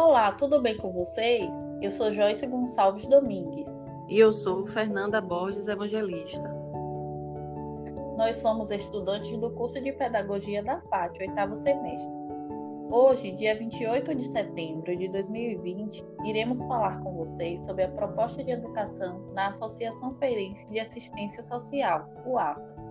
Olá, tudo bem com vocês? Eu sou Joyce Gonçalves Domingues. E eu sou Fernanda Borges Evangelista. Nós somos estudantes do curso de Pedagogia da FAT, oitavo semestre. Hoje, dia 28 de setembro de 2020, iremos falar com vocês sobre a proposta de educação na Associação Feirense de Assistência Social, o AFAS.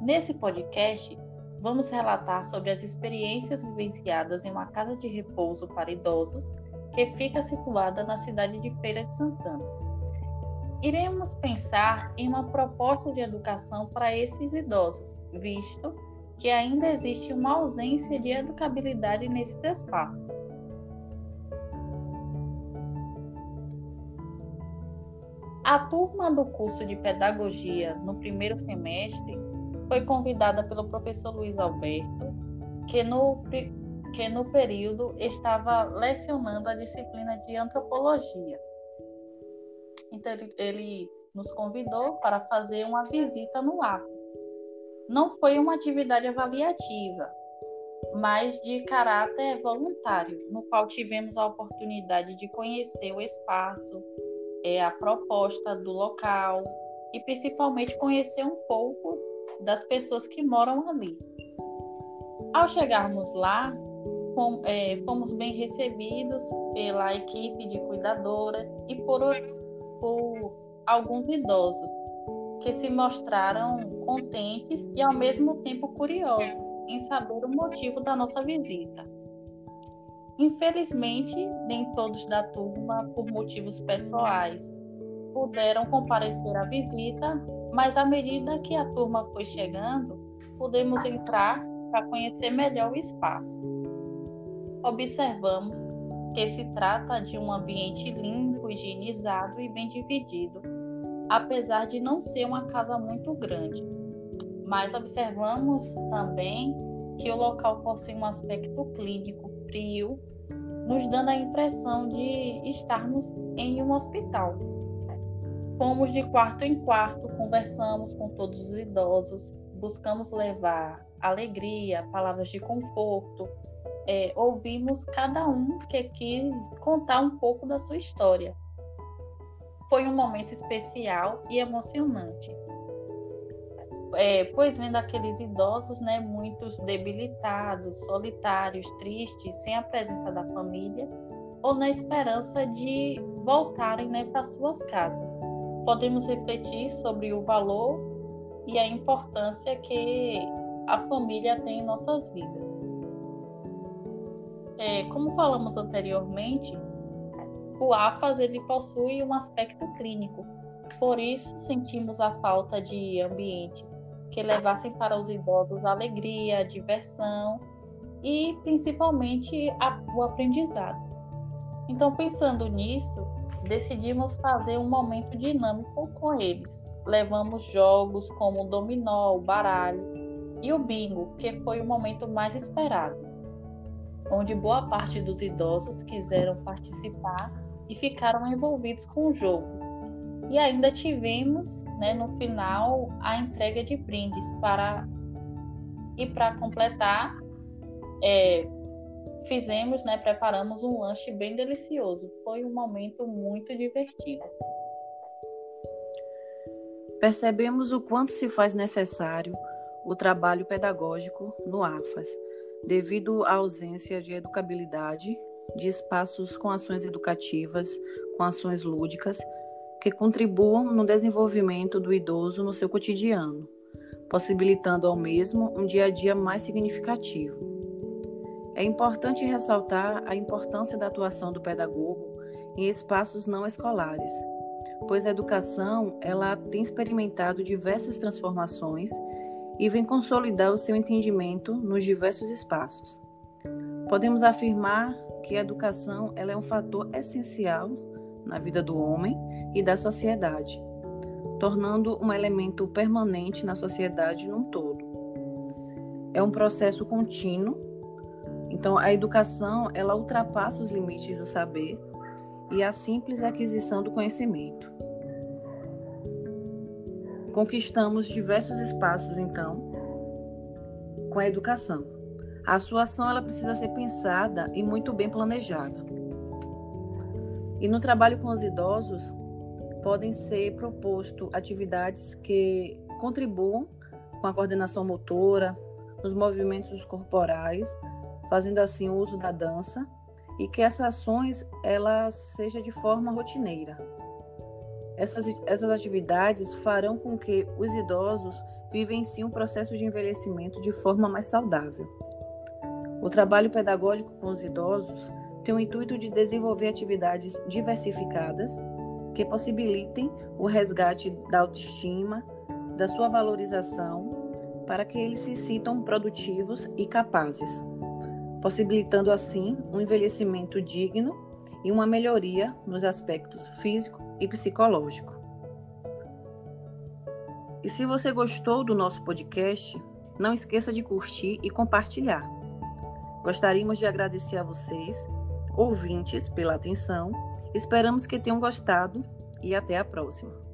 Nesse podcast, vamos relatar sobre as experiências vivenciadas em uma casa de repouso para idosos que fica situada na cidade de Feira de Santana. Iremos pensar em uma proposta de educação para esses idosos, visto que ainda existe uma ausência de educabilidade nesses espaços. A turma do curso de Pedagogia no primeiro semestre foi convidada pelo professor Luiz Alberto, que no, que no período estava lecionando a disciplina de antropologia. Então, ele nos convidou para fazer uma visita no APA. Não foi uma atividade avaliativa, mas de caráter voluntário, no qual tivemos a oportunidade de conhecer o espaço, é, a proposta do local e principalmente conhecer um pouco das pessoas que moram ali. Ao chegarmos lá, é, fomos bem recebidos pela equipe de cuidadoras e por, por alguns idosos que se mostraram contentes e ao mesmo tempo curiosos em saber o motivo da nossa visita. Infelizmente, nem todos da turma, por motivos pessoais, puderam comparecer à visita, mas à medida que a turma foi chegando, pudemos entrar para conhecer melhor o espaço. Observamos que se trata de um ambiente limpo, higienizado e bem dividido, apesar de não ser uma casa muito grande. Mas observamos também que o local possui um aspecto clínico frio, nos dando a impressão de estarmos em um hospital. Fomos de quarto em quarto, conversamos com todos os idosos, buscamos levar alegria, palavras de conforto, é, ouvimos cada um que quis contar um pouco da sua história. Foi um momento especial e emocionante. É, pois vendo aqueles idosos, né, muitos debilitados, solitários, tristes, sem a presença da família, ou na esperança de voltarem né, para suas casas podemos refletir sobre o valor e a importância que a família tem em nossas vidas. É, como falamos anteriormente, o AFAS ele possui um aspecto clínico, por isso sentimos a falta de ambientes que levassem para os idosos alegria, diversão e principalmente a, o aprendizado. Então, pensando nisso, decidimos fazer um momento dinâmico com eles. Levamos jogos como o dominó, o baralho e o bingo, que foi o momento mais esperado, onde boa parte dos idosos quiseram participar e ficaram envolvidos com o jogo. E ainda tivemos, né, no final, a entrega de brindes para e para completar, é, fizemos, né, preparamos um lanche bem delicioso. Foi um momento muito divertido. Percebemos o quanto se faz necessário o trabalho pedagógico no AFAS, devido à ausência de educabilidade, de espaços com ações educativas, com ações lúdicas, que contribuam no desenvolvimento do idoso no seu cotidiano, possibilitando ao mesmo um dia a dia mais significativo. É importante ressaltar a importância da atuação do pedagogo em espaços não escolares, pois a educação ela tem experimentado diversas transformações e vem consolidar o seu entendimento nos diversos espaços. Podemos afirmar que a educação ela é um fator essencial na vida do homem e da sociedade, tornando um elemento permanente na sociedade num todo. É um processo contínuo então, a educação, ela ultrapassa os limites do saber e a simples aquisição do conhecimento. Conquistamos diversos espaços, então, com a educação. A sua ação ela precisa ser pensada e muito bem planejada. E no trabalho com os idosos, podem ser propostas atividades que contribuam com a coordenação motora, nos movimentos corporais, fazendo assim o uso da dança e que essas ações elas seja de forma rotineira. Essas, essas atividades farão com que os idosos vivenciem um processo de envelhecimento de forma mais saudável. O trabalho pedagógico com os idosos tem o intuito de desenvolver atividades diversificadas que possibilitem o resgate da autoestima, da sua valorização, para que eles se sintam produtivos e capazes, possibilitando assim um envelhecimento digno e uma melhoria nos aspectos físico e psicológico. E se você gostou do nosso podcast, não esqueça de curtir e compartilhar. Gostaríamos de agradecer a vocês, ouvintes, pela atenção. Esperamos que tenham gostado e até a próxima.